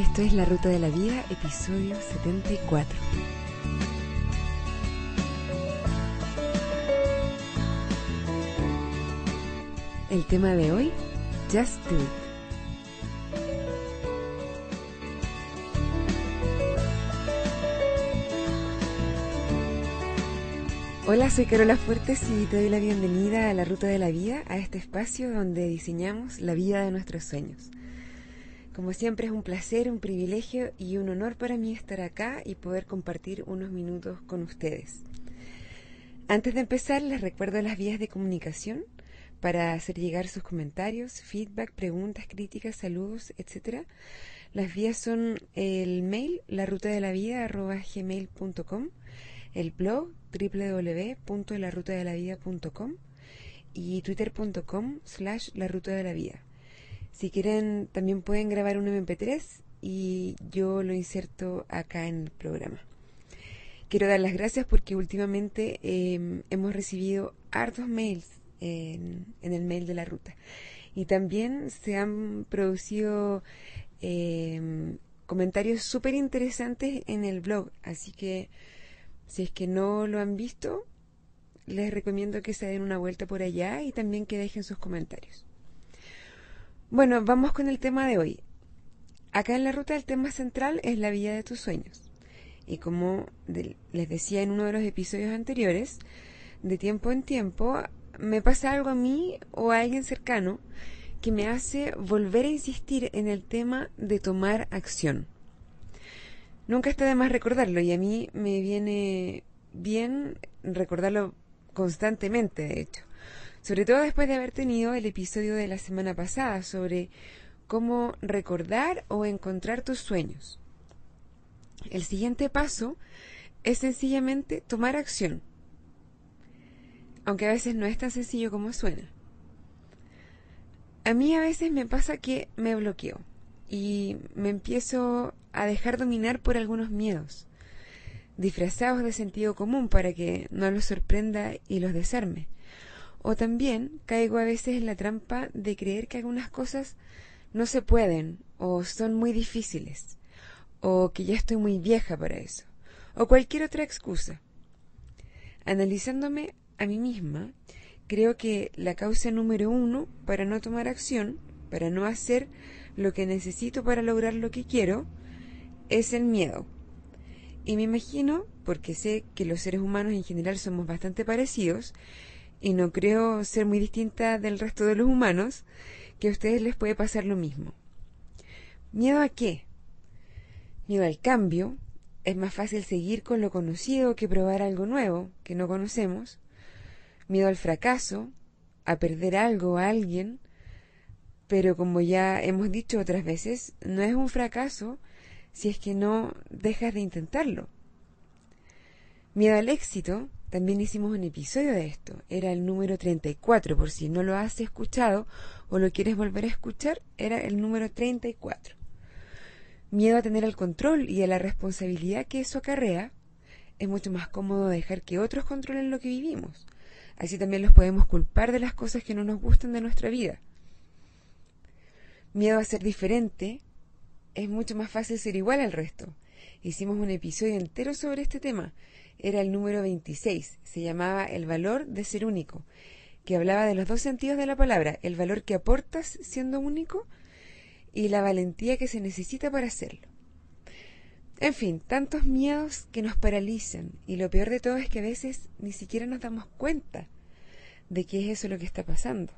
Esto es La Ruta de la Vida, episodio 74. El tema de hoy, Just Do It. Hola, soy Carola Fuertes y te doy la bienvenida a la Ruta de la Vida, a este espacio donde diseñamos la vida de nuestros sueños. Como siempre es un placer, un privilegio y un honor para mí estar acá y poder compartir unos minutos con ustedes. Antes de empezar, les recuerdo las vías de comunicación para hacer llegar sus comentarios, feedback, preguntas, críticas, saludos, etc. Las vías son el mail, la ruta de la vida, gmail.com, el blog www.larutadelavida.com y twitter.com slash la ruta de la vida. Si quieren, también pueden grabar un MP3 y yo lo inserto acá en el programa. Quiero dar las gracias porque últimamente em, hemos recibido hartos mails en, el mail de la ruta. Y también se han producido em, comentarios súper interesantes en el blog. Así que si es que no lo han visto, les recomiendo que se den una vuelta por allá y también que dejen sus comentarios. Bueno, vamos con el tema de hoy. Acá en la ruta el tema central es la vida de tus sueños. Y como les decía en uno de los episodios anteriores, de tiempo en tiempo me pasa algo a mí o a alguien cercano que me hace volver a insistir en el tema de tomar acción. Nunca está de más recordarlo y a mí me viene bien recordarlo constantemente, de hecho. Sobre todo después de haber tenido el episodio de la semana pasada sobre cómo recordar o encontrar tus sueños. El siguiente paso es sencillamente tomar acción, aunque a veces no es tan sencillo como suena. A mí a veces me pasa que me bloqueo y me empiezo a dejar dominar por algunos miedos, disfrazados de sentido común para que no los sorprenda y los desarme. O también caigo a veces en la trampa de creer que algunas cosas no se pueden o son muy difíciles o que ya estoy muy vieja para eso o cualquier otra excusa. Analizándome a mí misma, creo que la causa número uno para no tomar acción, para no hacer lo que necesito para lograr lo que quiero es el miedo. Y me imagino, porque sé que los seres humanos en general somos bastante parecidos, y no creo ser muy distinta del resto de los humanos, que a ustedes les puede pasar lo mismo. ¿Miedo a qué? Miedo al cambio. Es más fácil seguir con lo conocido que probar algo nuevo que no conocemos. Miedo al fracaso, a perder algo a alguien, pero como ya hemos dicho otras veces, no es un fracaso si es que no dejas de intentarlo. Miedo al éxito, también hicimos un episodio de esto, era el número 34, por si no lo has escuchado o lo quieres volver a escuchar, era el número 34. Miedo a tener el control y a la responsabilidad que eso acarrea, es mucho más cómodo dejar que otros controlen lo que vivimos. Así también los podemos culpar de las cosas que no nos gustan de nuestra vida miedo a ser diferente, es mucho más fácil ser igual al resto. Hicimos un episodio entero sobre este tema. Era el número 26. Se llamaba El valor de ser único, que hablaba de los dos sentidos de la palabra, el valor que aportas siendo único y la valentía que se necesita para hacerlo. En fin, tantos miedos que nos paralizan y lo peor de todo es que a veces ni siquiera nos damos cuenta de qué es eso lo que está pasando.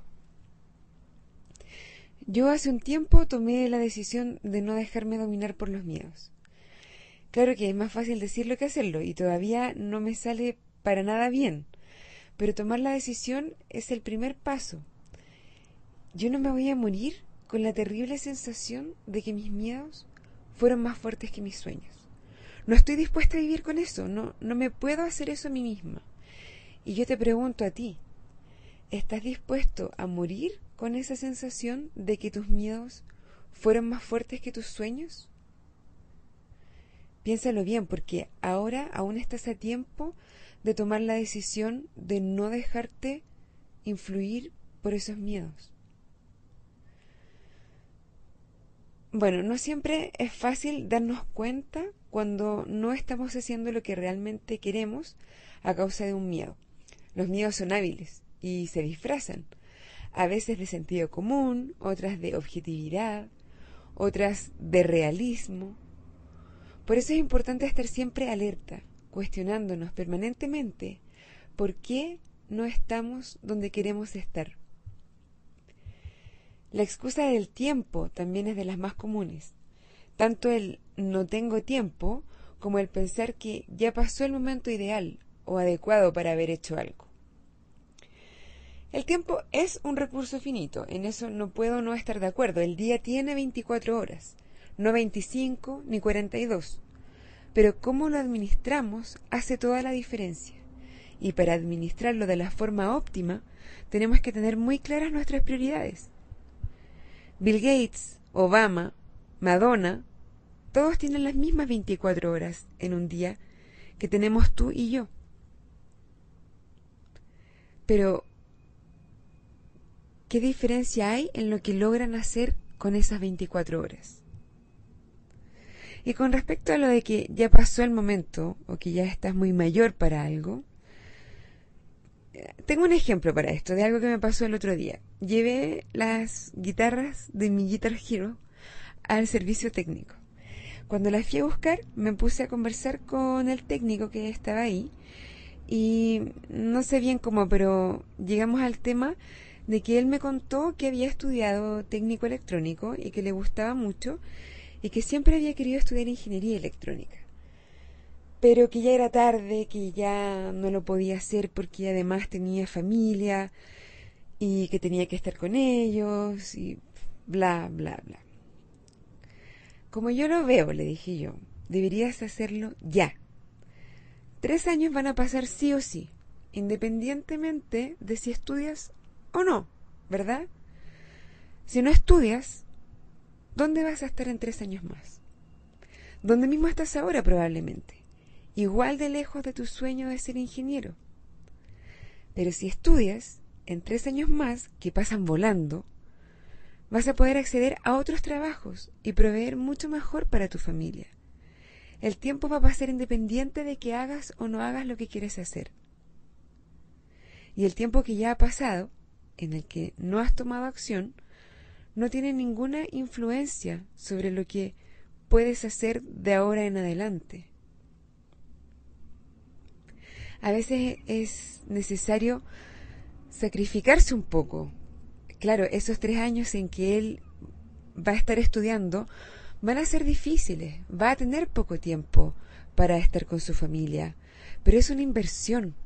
Yo hace un tiempo tomé la decisión de no dejarme dominar por los miedos. Claro que es más fácil decirlo que hacerlo y todavía no me sale para nada bien, pero tomar la decisión es el primer paso. Yo no me voy a morir con la terrible sensación de que mis miedos fueron más fuertes que mis sueños. No estoy dispuesta a vivir con eso, no, no me puedo hacer eso a mí misma. Y yo te pregunto a ti, ¿estás dispuesto a morir con esa sensación de que tus miedos fueron más fuertes que tus sueños? Piénsalo bien, porque ahora aún estás a tiempo de tomar la decisión de no dejarte influir por esos miedos. Bueno, no siempre es fácil darnos cuenta cuando no estamos haciendo lo que realmente queremos a causa de un miedo. Los miedos son hábiles y se disfrazan, a veces de sentido común, otras de objetividad, otras de realismo. Por eso es importante estar siempre alerta, cuestionándonos permanentemente por qué no estamos donde queremos estar. La excusa del tiempo también es de las más comunes. Tanto el no tengo tiempo como el pensar que ya pasó el momento ideal o adecuado para haber hecho algo. El tiempo es un recurso finito, en eso no puedo no estar de acuerdo. El día tiene 24 horas, no 25 ni 42. Pero cómo lo administramos hace toda la diferencia. Y para administrarlo de la forma óptima, tenemos que tener muy claras nuestras prioridades. Bill Gates, Obama, Madonna, todos tienen las mismas 24 horas en un día que tenemos tú y yo. Pero ¿Qué diferencia hay en lo que logran hacer con esas 24 horas? Y con respecto a lo de que ya pasó el momento o que ya estás muy mayor para algo, eh, tengo un ejemplo para esto de algo que me pasó el otro día. Llevé las guitarras de mi Guitar Hero al servicio técnico. Cuando las fui a buscar, me puse a conversar con el técnico que estaba ahí y no sé bien cómo, pero llegamos al tema de que él me contó que había estudiado técnico electrónico y que le gustaba mucho y que siempre había querido estudiar ingeniería electrónica. Pero que ya era tarde, que ya no lo podía hacer porque además tenía familia y que tenía que estar con ellos y bla, bla, bla. Como yo lo veo, le dije yo, deberías hacerlo ya. Tres años van a pasar sí o sí, independientemente de si estudias o no, ¿verdad? Si no estudias, ¿dónde vas a estar en tres años más? ¿Dónde mismo estás ahora probablemente? Igual de lejos de tu sueño de ser ingeniero. Pero si estudias, en tres años más, que pasan volando, vas a poder acceder a otros trabajos y proveer mucho mejor para tu familia. El tiempo va a pasar independiente de que hagas o no hagas lo que quieres hacer. Y el tiempo que ya ha pasado en el que no has tomado acción no tiene ninguna influencia sobre lo que puedes hacer de ahora en adelante. A veces es necesario sacrificarse un poco. Claro, esos tres años en que él va a estar estudiando van a ser difíciles, va a tener poco tiempo para estar con su familia, pero es una inversión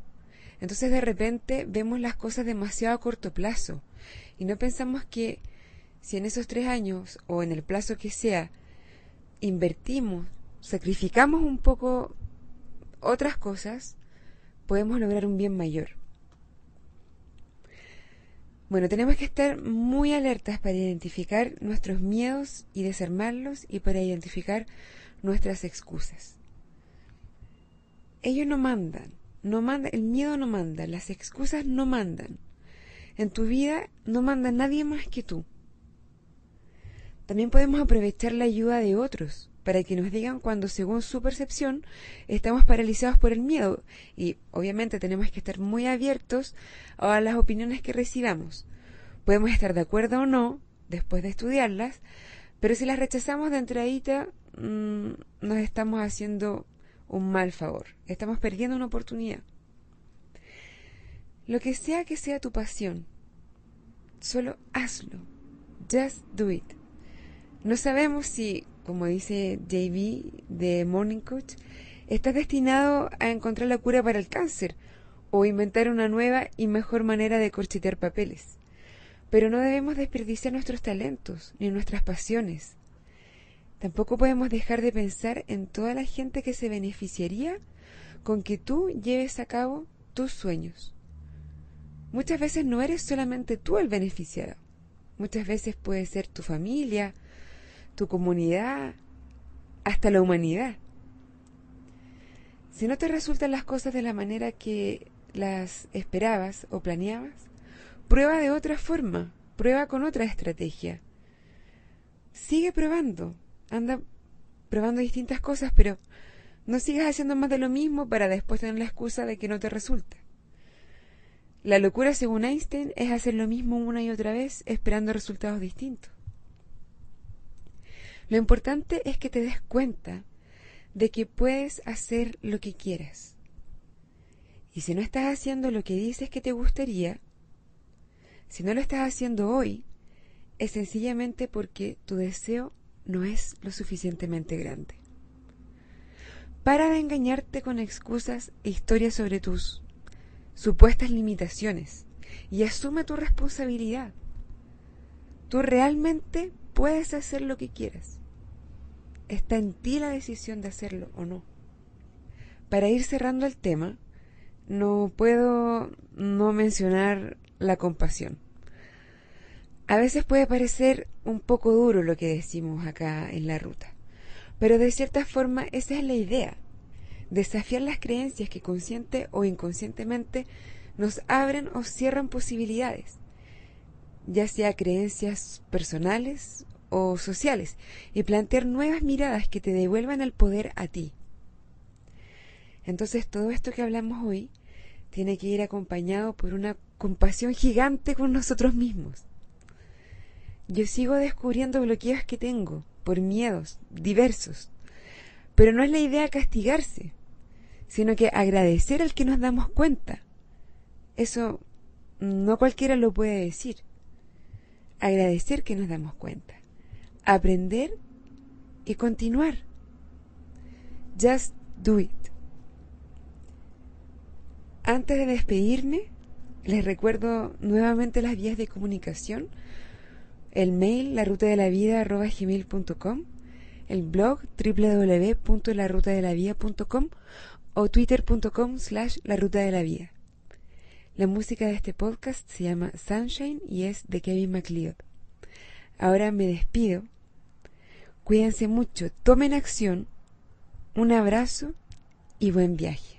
entonces de repente vemos las cosas demasiado a corto plazo y no pensamos que si en esos tres años o en el plazo que sea invertimos, sacrificamos un poco otras cosas, podemos lograr un bien mayor. Bueno, tenemos que estar muy alertas para identificar nuestros miedos y desarmarlos y para identificar nuestras excusas. Ellos no mandan, no manda, el miedo no manda, las excusas no mandan. En tu vida no manda nadie más que tú. También podemos aprovechar la ayuda de otros para que nos digan cuando, según su percepción, estamos paralizados por el miedo. Y obviamente tenemos que estar muy abiertos a las opiniones que recibamos. Podemos estar de acuerdo o no después de estudiarlas, pero si las rechazamos de entradita, mm, nos estamos haciendo un mal favor. Estamos perdiendo una oportunidad. Lo que sea que sea tu pasión, solo hazlo. Just do it. No sabemos si, como dice JB de Morning Coach, estás destinado a encontrar la cura para el cáncer o inventar una nueva y mejor manera de corchetear papeles. Pero no debemos desperdiciar nuestros talentos ni nuestras pasiones. Tampoco podemos dejar de pensar en toda la gente que se beneficiaría con que tú lleves a cabo tus sueños. Muchas veces no eres solamente tú el beneficiado. Muchas veces puede ser tu familia, tu comunidad, hasta la humanidad. Si no te resultan las cosas de la manera que las esperabas o planeabas, prueba de otra forma, prueba con otra estrategia. sigue probando, anda probando distintas cosas, pero no sigas haciendo más de lo mismo para después tener la excusa de que no te resulta. La locura, según Einstein, es hacer lo mismo una y otra vez esperando resultados distintos. Lo importante es que te des cuenta de que puedes hacer lo que quieras. Y si no estás haciendo lo que dices que te gustaría, si no lo estás haciendo hoy, es sencillamente porque tu deseo no es lo suficientemente grande. Para de engañarte con excusas e historias sobre tus supuestas limitaciones y asume tu responsabilidad. Tú realmente puedes hacer lo que quieras. Está en ti la decisión de hacerlo o no. Para ir cerrando el tema, no puedo no mencionar la compasión. A veces puede parecer un poco duro lo que decimos acá en la ruta. Pero de cierta forma esa es la idea. Desafiar las creencias que consciente o inconscientemente nos abren o cierran posibilidades, ya sea creencias personales o sociales, y plantear nuevas miradas que te devuelvan el poder a ti. Entonces todo esto que hablamos hoy tiene que ir acompañado por una compasión gigante con nosotros mismos. Yo sigo descubriendo bloqueos que tengo, por miedos diversos. Pero no es la idea castigarse, sino que agradecer al que nos damos cuenta. Eso no cualquiera lo puede decir. Agradecer que nos damos cuenta. Aprender y continuar. Just do it. Antes de despedirme, les recuerdo nuevamente las vías de comunicación el mail la ruta de la vida el blog www.larutadelavida.com o twitter.com slash la ruta de la. La música de este podcast se llama Sunshine y es de Kevin MacLeod. Ahora me despido. Cuídense mucho, tomen acción, un abrazo y buen viaje.